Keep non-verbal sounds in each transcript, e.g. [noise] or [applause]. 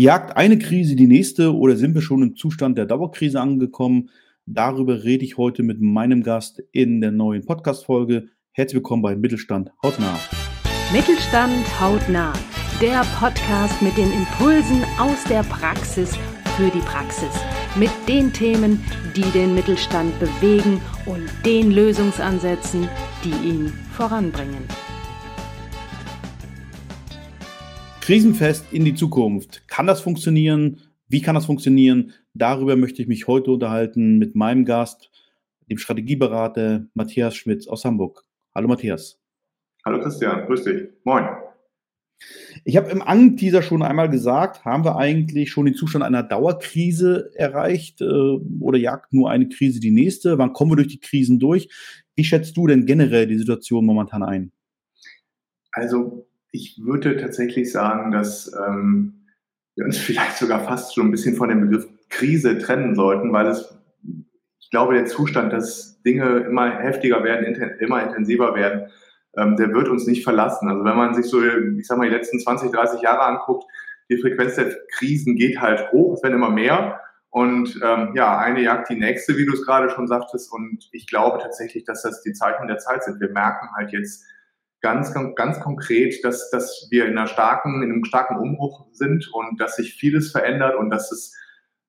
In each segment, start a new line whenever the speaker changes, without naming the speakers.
Jagt eine Krise die nächste oder sind wir schon im Zustand der Dauerkrise angekommen? Darüber rede ich heute mit meinem Gast in der neuen Podcast-Folge. Herzlich willkommen bei Mittelstand hautnah.
Mittelstand hautnah, der Podcast mit den Impulsen aus der Praxis für die Praxis. Mit den Themen, die den Mittelstand bewegen und den Lösungsansätzen, die ihn voranbringen.
Krisenfest in die Zukunft. Kann das funktionieren? Wie kann das funktionieren? Darüber möchte ich mich heute unterhalten mit meinem Gast, dem Strategieberater Matthias Schmitz aus Hamburg. Hallo Matthias.
Hallo Christian, grüß dich. Moin.
Ich habe im Anteaser schon einmal gesagt, haben wir eigentlich schon den Zustand einer Dauerkrise erreicht äh, oder jagt nur eine Krise die nächste? Wann kommen wir durch die Krisen durch? Wie schätzt du denn generell die Situation momentan ein?
Also ich würde tatsächlich sagen, dass ähm, wir uns [laughs] vielleicht sogar fast schon ein bisschen von dem Begriff Krise trennen sollten, weil es, ich glaube, der Zustand, dass Dinge immer heftiger werden, inten immer intensiver werden, ähm, der wird uns nicht verlassen. Also wenn man sich so, ich sag mal, die letzten 20, 30 Jahre anguckt, die Frequenz der Krisen geht halt hoch, es werden immer mehr. Und ähm, ja, eine jagt die nächste, wie du es gerade schon sagtest. Und ich glaube tatsächlich, dass das die Zeichen der Zeit sind. Wir merken halt jetzt, ganz, ganz, konkret, dass, dass wir in, einer starken, in einem starken Umbruch sind und dass sich vieles verändert und dass es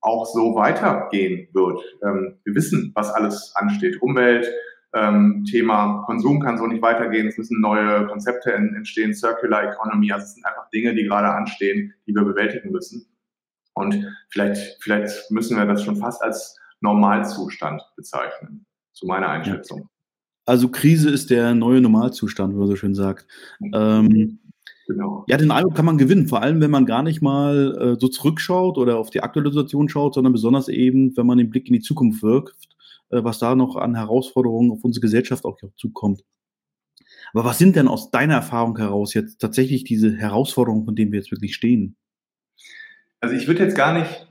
auch so weitergehen wird. Ähm, wir wissen, was alles ansteht. Umwelt, ähm, Thema Konsum kann so nicht weitergehen. Es müssen neue Konzepte entstehen, Circular Economy. Also es sind einfach Dinge, die gerade anstehen, die wir bewältigen müssen. Und vielleicht, vielleicht müssen wir das schon fast als Normalzustand bezeichnen, zu meiner Einschätzung.
Also Krise ist der neue Normalzustand, wie man so schön sagt. Ähm, genau. Ja, den Eindruck kann man gewinnen, vor allem wenn man gar nicht mal äh, so zurückschaut oder auf die aktuelle Situation schaut, sondern besonders eben, wenn man den Blick in die Zukunft wirkt, äh, was da noch an Herausforderungen auf unsere Gesellschaft auch zukommt. Aber was sind denn aus deiner Erfahrung heraus jetzt tatsächlich diese Herausforderungen, von denen wir jetzt wirklich stehen?
Also ich würde jetzt gar nicht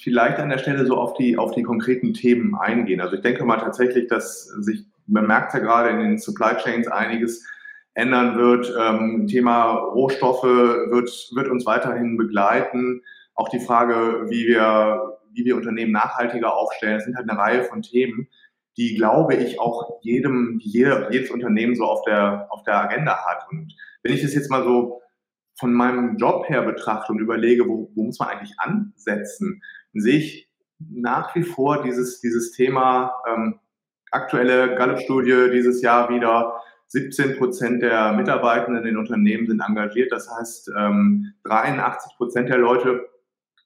vielleicht an der Stelle so auf die, auf die konkreten Themen eingehen. Also ich denke mal tatsächlich, dass sich man merkt ja gerade in den Supply Chains einiges ändern wird. Ähm, Thema Rohstoffe wird, wird uns weiterhin begleiten. Auch die Frage, wie wir, wie wir Unternehmen nachhaltiger aufstellen, das sind halt eine Reihe von Themen, die, glaube ich, auch jedem, jeder, jedes Unternehmen so auf der, auf der Agenda hat. Und wenn ich das jetzt mal so von meinem Job her betrachte und überlege, wo, wo muss man eigentlich ansetzen, dann sehe ich nach wie vor dieses, dieses Thema ähm, aktuelle Gallup-Studie dieses Jahr wieder, 17 Prozent der Mitarbeitenden in Unternehmen sind engagiert. Das heißt, 83 ähm, Prozent der Leute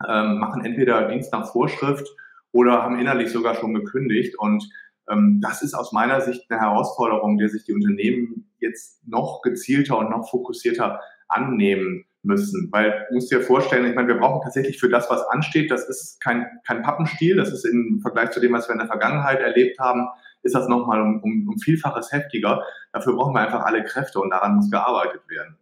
ähm, machen entweder Dienst nach Vorschrift oder haben innerlich sogar schon gekündigt. Und ähm, das ist aus meiner Sicht eine Herausforderung, der sich die Unternehmen jetzt noch gezielter und noch fokussierter annehmen müssen. Weil du musst dir vorstellen, ich meine, wir brauchen tatsächlich für das, was ansteht, das ist kein, kein Pappenstiel, das ist im Vergleich zu dem, was wir in der Vergangenheit erlebt haben, ist das nochmal um, um, um Vielfaches heftiger. Dafür brauchen wir einfach alle Kräfte und daran muss gearbeitet werden.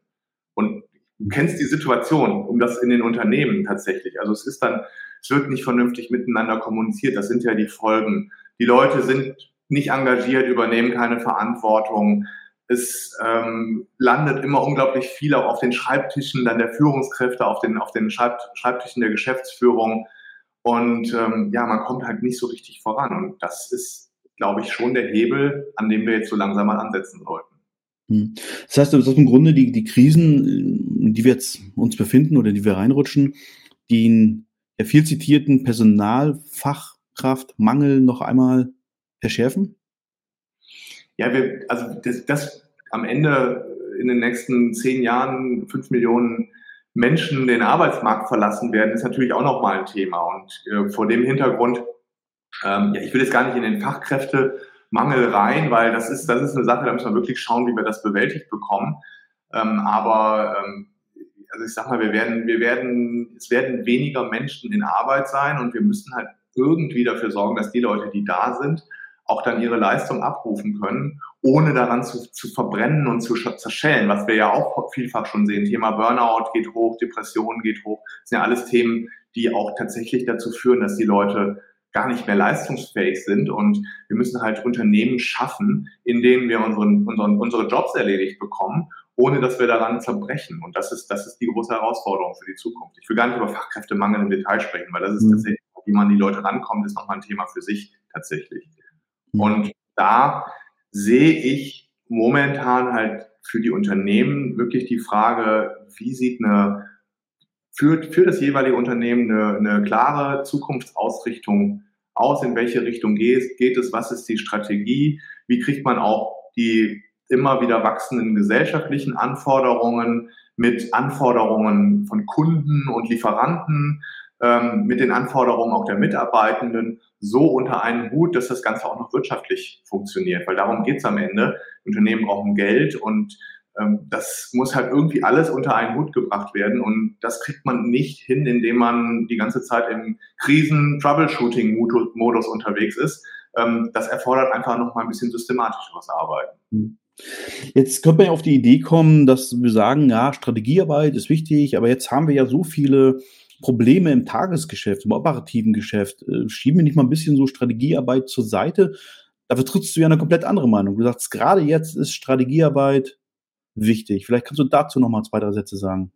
Und du kennst die Situation um das in den Unternehmen tatsächlich. Also es ist dann, es wird nicht vernünftig miteinander kommuniziert. Das sind ja die Folgen. Die Leute sind nicht engagiert, übernehmen keine Verantwortung. Es ähm, landet immer unglaublich viel auch auf den Schreibtischen dann der Führungskräfte, auf den, auf den Schreibtischen der Geschäftsführung. Und ähm, ja, man kommt halt nicht so richtig voran. Und das ist glaube ich, schon der Hebel, an dem wir jetzt so langsam mal ansetzen sollten.
Hm. Das heißt, das ist im Grunde die, die Krisen, in die wir jetzt uns befinden oder die wir reinrutschen, die der viel zitierten Personalfachkraftmangel noch einmal verschärfen?
Ja, wir, also das, das am Ende in den nächsten zehn Jahren fünf Millionen Menschen den Arbeitsmarkt verlassen werden, ist natürlich auch nochmal ein Thema. Und äh, vor dem Hintergrund ähm, ja, ich will jetzt gar nicht in den Fachkräftemangel rein, weil das ist, das ist eine Sache, da müssen wir wirklich schauen, wie wir das bewältigt bekommen. Ähm, aber ähm, also ich sag mal, wir werden, wir werden, es werden weniger Menschen in Arbeit sein und wir müssen halt irgendwie dafür sorgen, dass die Leute, die da sind, auch dann ihre Leistung abrufen können, ohne daran zu, zu verbrennen und zu zerschellen, was wir ja auch vielfach schon sehen. Thema Burnout geht hoch, Depression geht hoch. Das sind ja alles Themen, die auch tatsächlich dazu führen, dass die Leute gar nicht mehr leistungsfähig sind. Und wir müssen halt Unternehmen schaffen, in denen wir unseren, unseren, unsere Jobs erledigt bekommen ohne dass wir daran zerbrechen. Und das ist, das ist die große Herausforderung für die Zukunft. Ich will gar nicht über Fachkräftemangel im Detail sprechen, weil das ist mhm. tatsächlich, wie man die Leute rankommt, ist nochmal ein Thema für sich tatsächlich. Mhm. Und da sehe ich momentan halt für die Unternehmen wirklich die Frage, wie sieht eine, für, für das jeweilige Unternehmen eine, eine klare Zukunftsausrichtung aus, in welche Richtung geht, geht es, was ist die Strategie, wie kriegt man auch die immer wieder wachsenden gesellschaftlichen Anforderungen mit Anforderungen von Kunden und Lieferanten, ähm, mit den Anforderungen auch der Mitarbeitenden so unter einen Hut, dass das Ganze auch noch wirtschaftlich funktioniert. Weil darum geht's am Ende. Unternehmen brauchen Geld und das muss halt irgendwie alles unter einen Hut gebracht werden. Und das kriegt man nicht hin, indem man die ganze Zeit im Krisen-Troubleshooting-Modus unterwegs ist. Ähm, das erfordert einfach noch mal ein bisschen systematischeres Arbeiten.
Hm. Jetzt könnte man ja auf die Idee kommen, dass wir sagen, ja, Strategiearbeit ist wichtig, aber jetzt haben wir ja so viele Probleme im Tagesgeschäft, im operativen Geschäft. Äh, schieben wir nicht mal ein bisschen so Strategiearbeit zur Seite? Da vertrittst du ja eine komplett andere Meinung. Du sagst, gerade jetzt ist Strategiearbeit wichtig. Vielleicht kannst du dazu noch mal zwei, drei Sätze sagen.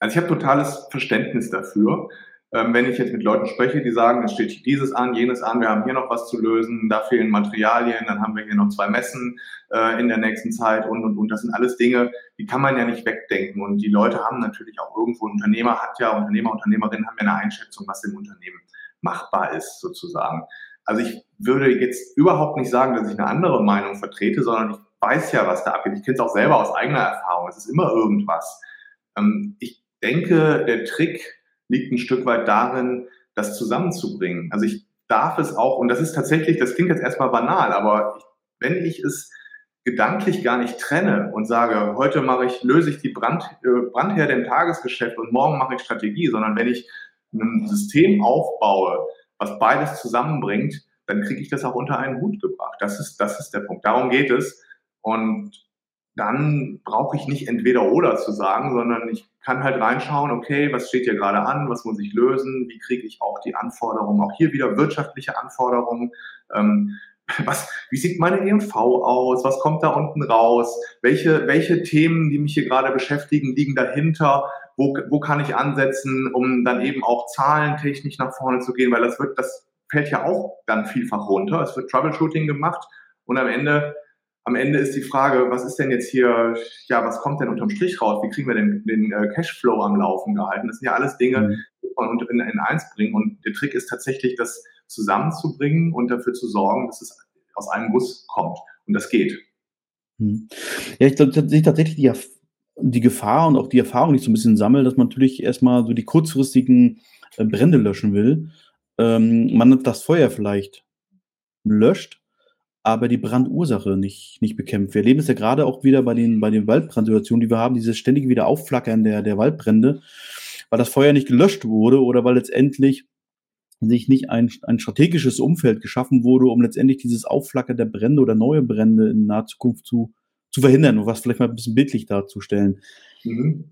Also ich habe totales Verständnis dafür. Ähm, wenn ich jetzt mit Leuten spreche, die sagen, es steht dieses an, jenes an, wir haben hier noch was zu lösen, da fehlen Materialien, dann haben wir hier noch zwei Messen äh, in der nächsten Zeit und, und, und. Das sind alles Dinge, die kann man ja nicht wegdenken. Und die Leute haben natürlich auch irgendwo, Unternehmer hat ja, Unternehmer, Unternehmerinnen haben ja eine Einschätzung, was im Unternehmen machbar ist, sozusagen. Also ich würde jetzt überhaupt nicht sagen, dass ich eine andere Meinung vertrete, sondern ich weiß ja, was da abgeht. Ich kenne es auch selber aus eigener Erfahrung. Es ist immer irgendwas. Ähm, ich denke, der Trick liegt ein Stück weit darin, das zusammenzubringen. Also ich darf es auch, und das ist tatsächlich, das klingt jetzt erstmal banal, aber ich, wenn ich es gedanklich gar nicht trenne und sage, heute mache ich, löse ich die Brand, äh, Brandherde im Tagesgeschäft und morgen mache ich Strategie, sondern wenn ich ein System aufbaue, was beides zusammenbringt, dann kriege ich das auch unter einen Hut gebracht. Das ist, das ist der Punkt. Darum geht es. Und dann brauche ich nicht entweder oder zu sagen, sondern ich kann halt reinschauen, okay, was steht hier gerade an, was muss ich lösen, wie kriege ich auch die Anforderungen, auch hier wieder wirtschaftliche Anforderungen, ähm, was, wie sieht meine EMV aus, was kommt da unten raus, welche, welche Themen, die mich hier gerade beschäftigen, liegen dahinter, wo, wo kann ich ansetzen, um dann eben auch zahlentechnisch nach vorne zu gehen, weil das wird, das fällt ja auch dann vielfach runter, es wird Troubleshooting gemacht und am Ende am Ende ist die Frage, was ist denn jetzt hier, ja, was kommt denn unterm Strich raus? Wie kriegen wir den, den äh, Cashflow am Laufen gehalten? Das sind ja alles Dinge, mhm. die man in, in eins bringen. Und der Trick ist tatsächlich, das zusammenzubringen und dafür zu sorgen, dass es aus einem Guss kommt. Und das geht.
Mhm. Ja, ich glaube tatsächlich die, die Gefahr und auch die Erfahrung, die ich so ein bisschen sammle, dass man natürlich erstmal so die kurzfristigen äh, Brände löschen will. Ähm, man das Feuer vielleicht löscht aber die Brandursache nicht, nicht bekämpft. Wir erleben es ja gerade auch wieder bei den, bei den Waldbrandsituationen, die wir haben, dieses ständige Wiederaufflackern der, der Waldbrände, weil das Feuer nicht gelöscht wurde oder weil letztendlich sich nicht ein, ein strategisches Umfeld geschaffen wurde, um letztendlich dieses Aufflackern der Brände oder neue Brände in naher Zukunft zu, zu verhindern und was vielleicht mal ein bisschen bildlich darzustellen. Mhm.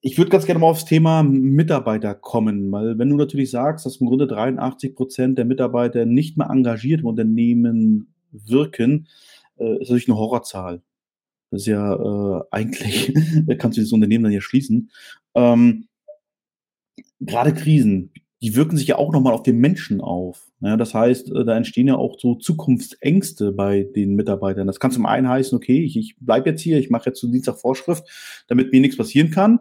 Ich würde ganz gerne mal aufs Thema Mitarbeiter kommen, weil wenn du natürlich sagst, dass im Grunde 83 Prozent der Mitarbeiter nicht mehr engagiert im Unternehmen wirken, äh, ist natürlich eine Horrorzahl. Das ist ja äh, eigentlich, [laughs] kannst du das Unternehmen dann ja schließen. Ähm, Gerade Krisen, die wirken sich ja auch nochmal auf den Menschen auf. Ja, das heißt, äh, da entstehen ja auch so Zukunftsängste bei den Mitarbeitern. Das kann zum einen heißen, okay, ich, ich bleibe jetzt hier, ich mache jetzt zu Dienstag Vorschrift, damit mir nichts passieren kann.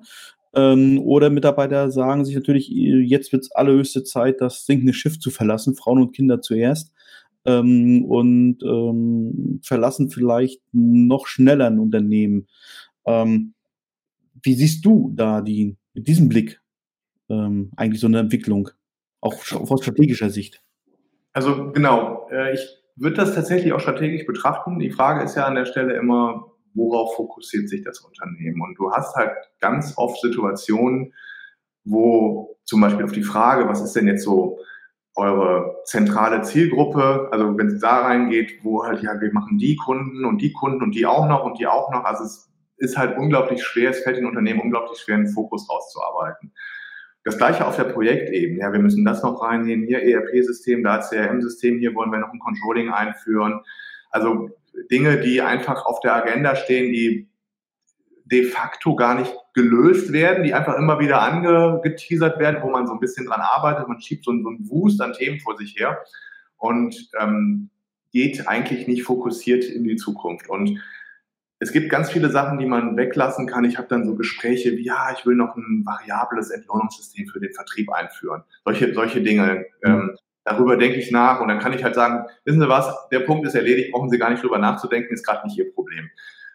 Ähm, oder Mitarbeiter sagen sich natürlich, jetzt wird es allerhöchste Zeit, das sinkende Schiff zu verlassen, Frauen und Kinder zuerst ähm, und ähm, verlassen vielleicht noch schneller ein Unternehmen. Ähm, wie siehst du da die, mit diesem Blick ähm, eigentlich so eine Entwicklung, auch aus strategischer Sicht?
Also genau, äh, ich würde das tatsächlich auch strategisch betrachten. Die Frage ist ja an der Stelle immer, worauf fokussiert sich das Unternehmen? Und du hast halt ganz oft Situationen, wo zum Beispiel auf die Frage, was ist denn jetzt so eure zentrale Zielgruppe, also wenn es da reingeht, wo halt, ja, wir machen die Kunden und die Kunden und die auch noch und die auch noch. Also es ist halt unglaublich schwer, es fällt den Unternehmen unglaublich schwer, einen Fokus rauszuarbeiten. Das gleiche auf der Projektebene. Ja, wir müssen das noch reinnehmen. Hier ERP-System, da CRM-System, hier wollen wir noch ein Controlling einführen. Also Dinge, die einfach auf der Agenda stehen, die de facto gar nicht gelöst werden, die einfach immer wieder angeteasert werden, wo man so ein bisschen dran arbeitet. Man schiebt so, so einen Wust an Themen vor sich her und ähm, geht eigentlich nicht fokussiert in die Zukunft. Und es gibt ganz viele Sachen, die man weglassen kann. Ich habe dann so Gespräche wie, ja, ich will noch ein variables Entlohnungssystem für den Vertrieb einführen. Solche, solche Dinge. Ähm, darüber denke ich nach und dann kann ich halt sagen, wissen Sie was, der Punkt ist erledigt, brauchen Sie gar nicht drüber nachzudenken, ist gerade nicht Ihr Problem.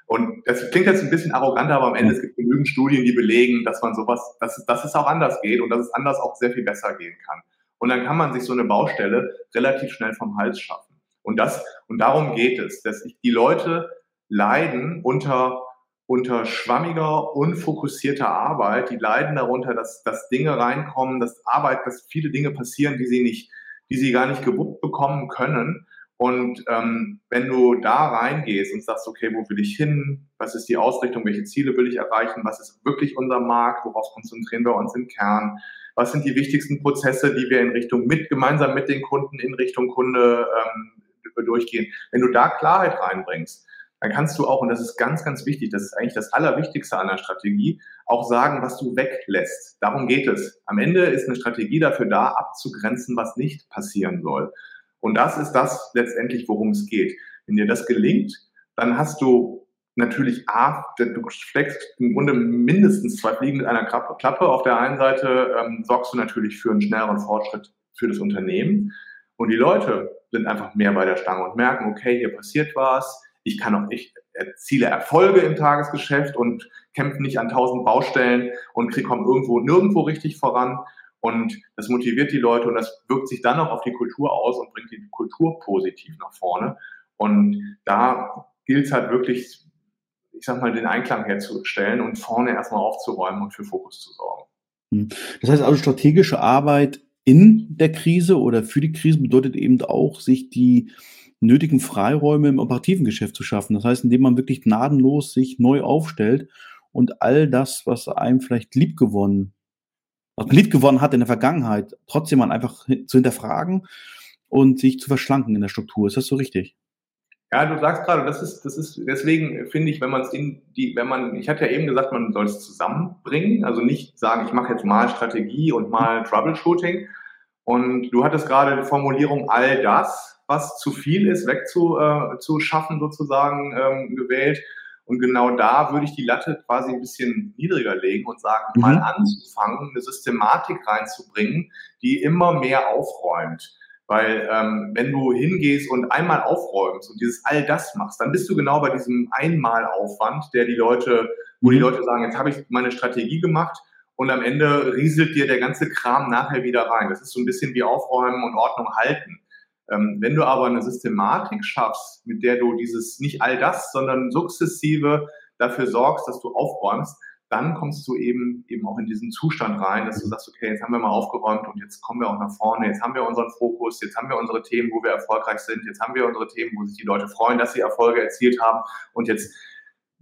Und das klingt jetzt ein bisschen arrogant, aber am Ende es gibt genügend Studien, die belegen, dass man sowas, dass, dass es auch anders geht und dass es anders auch sehr viel besser gehen kann. Und dann kann man sich so eine Baustelle relativ schnell vom Hals schaffen. Und das, und darum geht es, dass die Leute leiden unter, unter schwammiger, unfokussierter Arbeit. Die leiden darunter, dass, dass Dinge reinkommen, dass Arbeit, dass viele Dinge passieren, die sie nicht, die sie gar nicht gewuppt bekommen können. Und ähm, wenn du da reingehst und sagst, okay, wo will ich hin? Was ist die Ausrichtung? Welche Ziele will ich erreichen? Was ist wirklich unser Markt? Worauf konzentrieren wir uns im Kern? Was sind die wichtigsten Prozesse, die wir in Richtung mit, gemeinsam mit den Kunden in Richtung Kunde ähm, durchgehen? Wenn du da Klarheit reinbringst, dann kannst du auch, und das ist ganz, ganz wichtig, das ist eigentlich das Allerwichtigste an der Strategie, auch sagen, was du weglässt. Darum geht es. Am Ende ist eine Strategie dafür da, abzugrenzen, was nicht passieren soll. Und das ist das letztendlich, worum es geht. Wenn dir das gelingt, dann hast du natürlich A, du schlägst im Grunde mindestens zwei Fliegen mit einer Klappe. Auf der einen Seite ähm, sorgst du natürlich für einen schnelleren Fortschritt für das Unternehmen. Und die Leute sind einfach mehr bei der Stange und merken, okay, hier passiert was. Ich kann auch, ich erziele Erfolge im Tagesgeschäft und kämpfe nicht an tausend Baustellen und kriege irgendwo nirgendwo richtig voran. Und das motiviert die Leute und das wirkt sich dann auch auf die Kultur aus und bringt die Kultur positiv nach vorne. Und da gilt es halt wirklich, ich sag mal, den Einklang herzustellen und vorne erstmal aufzuräumen und für Fokus zu sorgen.
Hm. Das heißt also, strategische Arbeit in der Krise oder für die Krise bedeutet eben auch, sich die nötigen Freiräume im operativen Geschäft zu schaffen. Das heißt, indem man wirklich gnadenlos sich neu aufstellt und all das, was einem vielleicht liebgewonnen was man lieb gewonnen hat in der Vergangenheit, trotzdem mal einfach zu hinterfragen und sich zu verschlanken in der Struktur. Ist das so richtig?
Ja, du sagst gerade, das ist, das ist, deswegen finde ich, wenn man es in die, wenn man, ich hatte ja eben gesagt, man soll es zusammenbringen, also nicht sagen, ich mache jetzt mal Strategie und mal Troubleshooting. Und du hattest gerade die Formulierung all das, was zu viel ist, wegzuschaffen äh, sozusagen ähm, gewählt. Und genau da würde ich die Latte quasi ein bisschen niedriger legen und sagen, mhm. mal anzufangen, eine Systematik reinzubringen, die immer mehr aufräumt. Weil ähm, wenn du hingehst und einmal aufräumst und dieses all das machst, dann bist du genau bei diesem Einmalaufwand, der die Leute, wo die mhm. Leute sagen, jetzt habe ich meine Strategie gemacht und am Ende rieselt dir der ganze Kram nachher wieder rein. Das ist so ein bisschen wie Aufräumen und Ordnung halten. Ähm, wenn du aber eine Systematik schaffst, mit der du dieses nicht all das, sondern sukzessive dafür sorgst, dass du aufräumst, dann kommst du eben eben auch in diesen Zustand rein, dass du sagst, okay, jetzt haben wir mal aufgeräumt und jetzt kommen wir auch nach vorne, jetzt haben wir unseren Fokus, jetzt haben wir unsere Themen, wo wir erfolgreich sind, jetzt haben wir unsere Themen, wo sich die Leute freuen, dass sie Erfolge erzielt haben und jetzt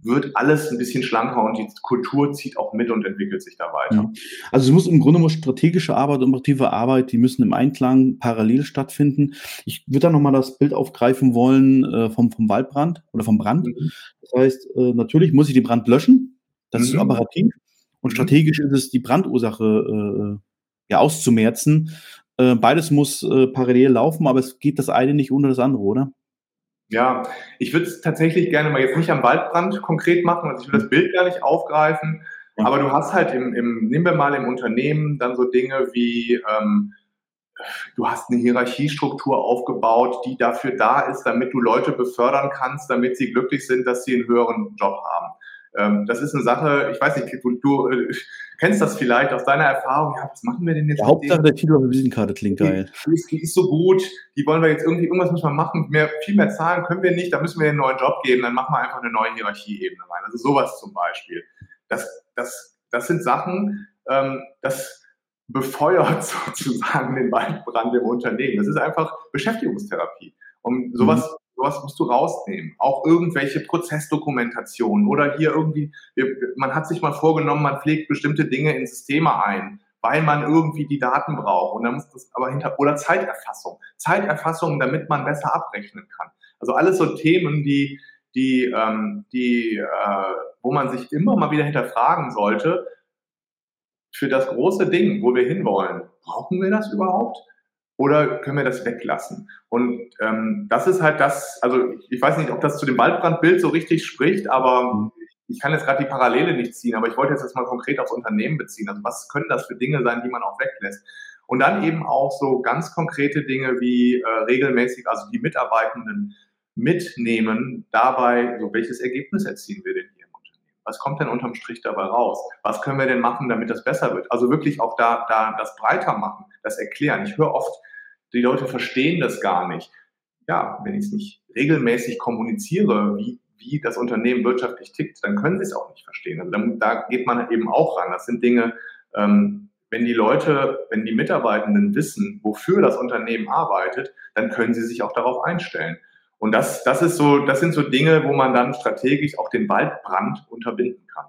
wird alles ein bisschen schlanker und die Kultur zieht auch mit und entwickelt sich da weiter.
Also es muss im Grunde muss strategische Arbeit und operative Arbeit, die müssen im Einklang parallel stattfinden. Ich würde da nochmal das Bild aufgreifen wollen äh, vom, vom Waldbrand oder vom Brand. Mhm. Das heißt, äh, natürlich muss ich den Brand löschen, das mhm. ist operativ. Und mhm. strategisch ist es, die Brandursache äh, ja, auszumerzen. Äh, beides muss äh, parallel laufen, aber es geht das eine nicht ohne das andere, oder?
Ja, ich würde es tatsächlich gerne mal jetzt nicht am Waldbrand konkret machen, also ich will das Bild gar nicht aufgreifen, aber du hast halt im, im nehmen wir mal im Unternehmen dann so Dinge wie, ähm, du hast eine Hierarchiestruktur aufgebaut, die dafür da ist, damit du Leute befördern kannst, damit sie glücklich sind, dass sie einen höheren Job haben. Ähm, das ist eine Sache, ich weiß nicht, du, du äh, kennst das vielleicht aus deiner Erfahrung. Ja, was machen wir denn jetzt?
Ja, Hauptsache der Titel auf der Visitenkarte klingt geil.
Die ist, die ist, so gut, die wollen wir jetzt irgendwie, irgendwas müssen wir machen. Mehr, viel mehr zahlen können wir nicht, da müssen wir einen neuen Job geben, dann machen wir einfach eine neue Hierarchieebene rein. Also sowas zum Beispiel. Das, das, das sind Sachen, ähm, das befeuert [laughs] sozusagen den Waldbrand im Unternehmen. Das ist einfach Beschäftigungstherapie. Und sowas mhm sowas musst du rausnehmen. Auch irgendwelche Prozessdokumentationen oder hier irgendwie, man hat sich mal vorgenommen, man pflegt bestimmte Dinge in Systeme ein, weil man irgendwie die Daten braucht. Und dann muss das aber hinter, oder Zeiterfassung. Zeiterfassung, damit man besser abrechnen kann. Also alles so Themen, die, die, ähm, die, äh, wo man sich immer mal wieder hinterfragen sollte, für das große Ding, wo wir hinwollen, brauchen wir das überhaupt? Oder können wir das weglassen? Und ähm, das ist halt das, also ich, weiß nicht, ob das zu dem Waldbrandbild so richtig spricht, aber ich kann jetzt gerade die Parallele nicht ziehen, aber ich wollte jetzt das mal konkret aufs Unternehmen beziehen. Also was können das für Dinge sein, die man auch weglässt? Und dann eben auch so ganz konkrete Dinge wie äh, regelmäßig, also die Mitarbeitenden mitnehmen, dabei, so welches Ergebnis erzielen wir denn? Was kommt denn unterm Strich dabei raus? Was können wir denn machen, damit das besser wird? Also wirklich auch da, da das breiter machen, das erklären. Ich höre oft, die Leute verstehen das gar nicht. Ja, wenn ich es nicht regelmäßig kommuniziere, wie, wie das Unternehmen wirtschaftlich tickt, dann können sie es auch nicht verstehen. Also dann, da geht man eben auch ran. Das sind Dinge, ähm, wenn die Leute, wenn die Mitarbeitenden wissen, wofür das Unternehmen arbeitet, dann können sie sich auch darauf einstellen. Und das, das ist so, das sind so Dinge, wo man dann strategisch auch den Waldbrand unterbinden kann.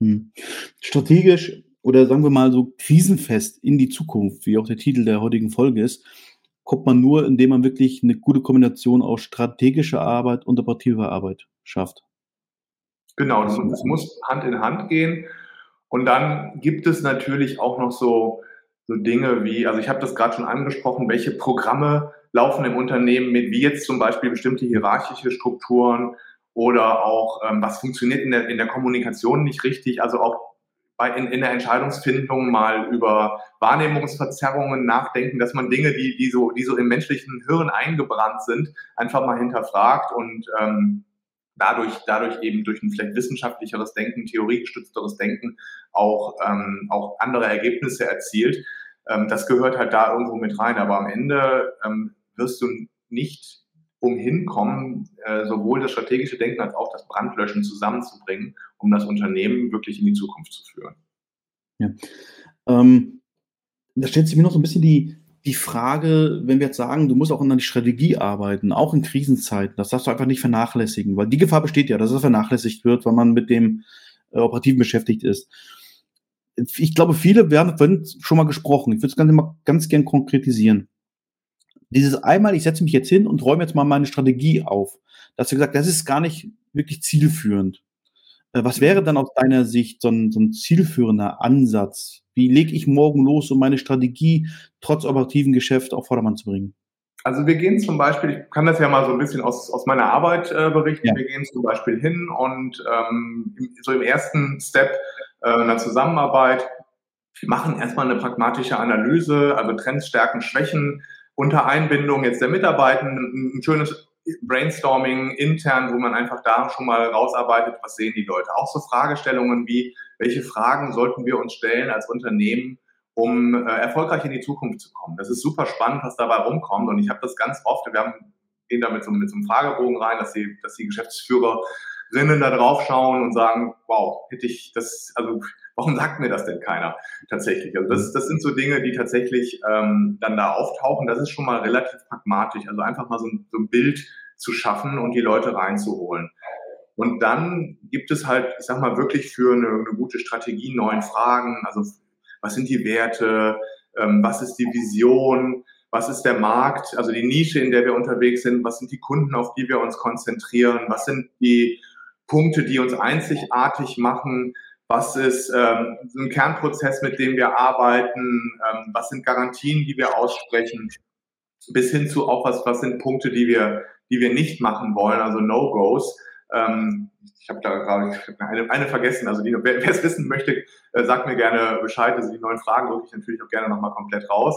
Hm. Strategisch oder sagen wir mal so krisenfest in die Zukunft, wie auch der Titel der heutigen Folge ist, kommt man nur, indem man wirklich eine gute Kombination aus strategischer Arbeit und operativer Arbeit schafft.
Genau, es muss Hand in Hand gehen. Und dann gibt es natürlich auch noch so, so Dinge wie, also ich habe das gerade schon angesprochen, welche Programme laufen im Unternehmen mit, wie jetzt zum Beispiel bestimmte hierarchische Strukturen oder auch, ähm, was funktioniert in der, in der Kommunikation nicht richtig, also auch bei, in, in der Entscheidungsfindung mal über Wahrnehmungsverzerrungen nachdenken, dass man Dinge, die, die, so, die so im menschlichen Hirn eingebrannt sind, einfach mal hinterfragt und ähm, dadurch, dadurch eben durch ein vielleicht wissenschaftlicheres Denken, theoriegestützteres Denken auch, ähm, auch andere Ergebnisse erzielt. Ähm, das gehört halt da irgendwo mit rein. Aber am Ende ähm, wirst du nicht umhin kommen, äh, sowohl das strategische Denken als auch das Brandlöschen zusammenzubringen, um das Unternehmen wirklich in die Zukunft zu führen.
Ja. Ähm, da stellt sich mir noch so ein bisschen die, die Frage, wenn wir jetzt sagen, du musst auch an der Strategie arbeiten, auch in Krisenzeiten, das darfst du einfach nicht vernachlässigen, weil die Gefahr besteht ja, dass es vernachlässigt wird, weil man mit dem äh, Operativen beschäftigt ist. Ich glaube, viele werden, werden schon mal gesprochen. Ich würde es ganz, ganz gern konkretisieren. Dieses einmal, ich setze mich jetzt hin und räume jetzt mal meine Strategie auf. Da hast du gesagt, das ist gar nicht wirklich zielführend. Äh, was wäre dann aus deiner Sicht so ein, so ein zielführender Ansatz? Wie lege ich morgen los, um meine Strategie trotz operativen Geschäft auf Vordermann zu bringen?
Also wir gehen zum Beispiel, ich kann das ja mal so ein bisschen aus, aus meiner Arbeit äh, berichten, ja. wir gehen zum Beispiel hin und ähm, so im ersten Step äh, einer Zusammenarbeit machen erstmal eine pragmatische Analyse, also Trends, Stärken, Schwächen, unter Einbindung jetzt der Mitarbeitenden, ein schönes Brainstorming intern, wo man einfach da schon mal rausarbeitet, was sehen die Leute. Auch so Fragestellungen wie, welche Fragen sollten wir uns stellen als Unternehmen, um äh, erfolgreich in die Zukunft zu kommen. Das ist super spannend, was dabei rumkommt. Und ich habe das ganz oft, wir haben, gehen da mit so, mit so einem Fragebogen rein, dass die, dass die Geschäftsführerinnen da drauf schauen und sagen, wow, hätte ich das, also warum sagt mir das denn keiner tatsächlich? Also das, das sind so Dinge, die tatsächlich ähm, dann da auftauchen. Das ist schon mal relativ pragmatisch. Also einfach mal so ein, so ein Bild zu schaffen und die Leute reinzuholen. Und dann gibt es halt, ich sag mal, wirklich für eine, eine gute Strategie neuen Fragen. Also was sind die Werte? Ähm, was ist die Vision? Was ist der Markt? Also die Nische, in der wir unterwegs sind? Was sind die Kunden, auf die wir uns konzentrieren? Was sind die Punkte, die uns einzigartig machen? Was ist ähm, so ein Kernprozess, mit dem wir arbeiten? Ähm, was sind Garantien, die wir aussprechen? Bis hin zu auch was, was sind Punkte, die wir, die wir nicht machen wollen, also No-Gos. Ähm, ich habe da gerade eine, eine vergessen. Also die, wer es wissen möchte, äh, sagt mir gerne Bescheid. Also die neuen Fragen drücke ich natürlich auch gerne nochmal komplett raus.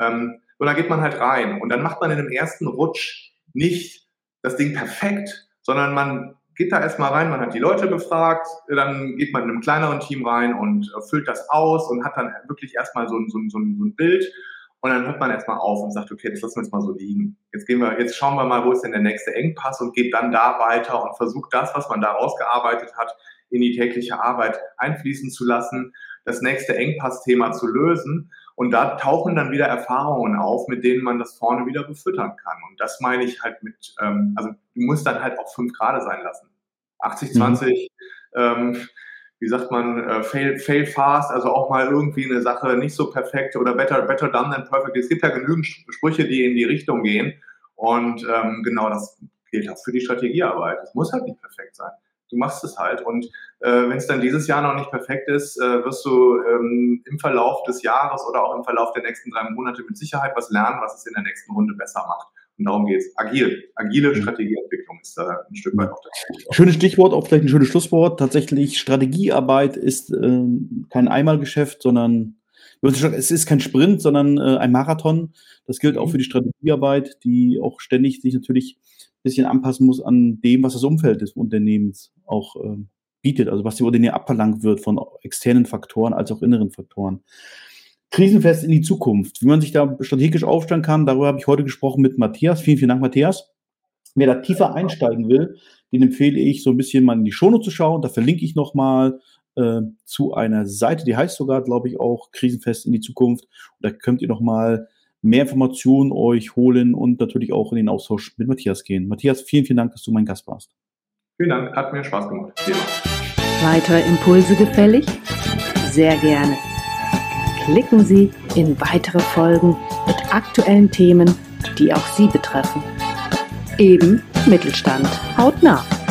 Ähm, und dann geht man halt rein. Und dann macht man in dem ersten Rutsch nicht das Ding perfekt, sondern man geht da erstmal rein, man hat die Leute befragt, dann geht man in einem kleineren Team rein und äh, füllt das aus und hat dann wirklich erstmal so, so, so, so ein Bild. Und dann hört man erstmal auf und sagt, okay, das lassen wir jetzt mal so liegen. Jetzt gehen wir, jetzt schauen wir mal, wo ist denn der nächste Engpass und geht dann da weiter und versucht das, was man da rausgearbeitet hat, in die tägliche Arbeit einfließen zu lassen, das nächste Engpassthema zu lösen. Und da tauchen dann wieder Erfahrungen auf, mit denen man das vorne wieder befüttern kann. Und das meine ich halt mit, ähm, also du musst dann halt auch fünf Grade sein lassen. 80, 20, mhm. ähm, wie sagt man, äh, fail, fail fast, also auch mal irgendwie eine Sache nicht so perfekt oder better, better done than perfect. Es gibt ja genügend Sprüche, die in die Richtung gehen. Und ähm, genau, das gilt auch für die Strategiearbeit. Es muss halt nicht perfekt sein. Du machst es halt. Und äh, wenn es dann dieses Jahr noch nicht perfekt ist, äh, wirst du ähm, im Verlauf des Jahres oder auch im Verlauf der nächsten drei Monate mit Sicherheit was lernen, was es in der nächsten Runde besser macht. Und darum geht es. Agil. Agile mhm. Strategieentwicklung ist da ein Stück weit auch
das. Schönes Stichwort, auch vielleicht ein schönes Schlusswort. Tatsächlich, Strategiearbeit ist äh, kein Einmalgeschäft, sondern es ist kein Sprint, sondern äh, ein Marathon. Das gilt auch mhm. für die Strategiearbeit, die auch ständig sich natürlich ein bisschen anpassen muss an dem, was das Umfeld des Unternehmens auch äh, bietet, also was dem Unternehmen abverlangt wird von externen Faktoren als auch inneren Faktoren. Krisenfest in die Zukunft, wie man sich da strategisch aufstellen kann, darüber habe ich heute gesprochen mit Matthias. Vielen, vielen Dank, Matthias. Wer da tiefer einsteigen will, den empfehle ich, so ein bisschen mal in die Shownote zu schauen. Da verlinke ich nochmal äh, zu einer Seite, die heißt sogar, glaube ich, auch Krisenfest in die Zukunft. Und da könnt ihr nochmal mehr Informationen euch holen und natürlich auch in den Austausch mit Matthias gehen. Matthias, vielen, vielen Dank, dass du mein Gast warst.
Vielen Dank, hat mir Spaß gemacht.
Weitere Impulse gefällig? Sehr gerne. Klicken Sie in weitere Folgen mit aktuellen Themen, die auch Sie betreffen. Eben Mittelstand. Haut nach.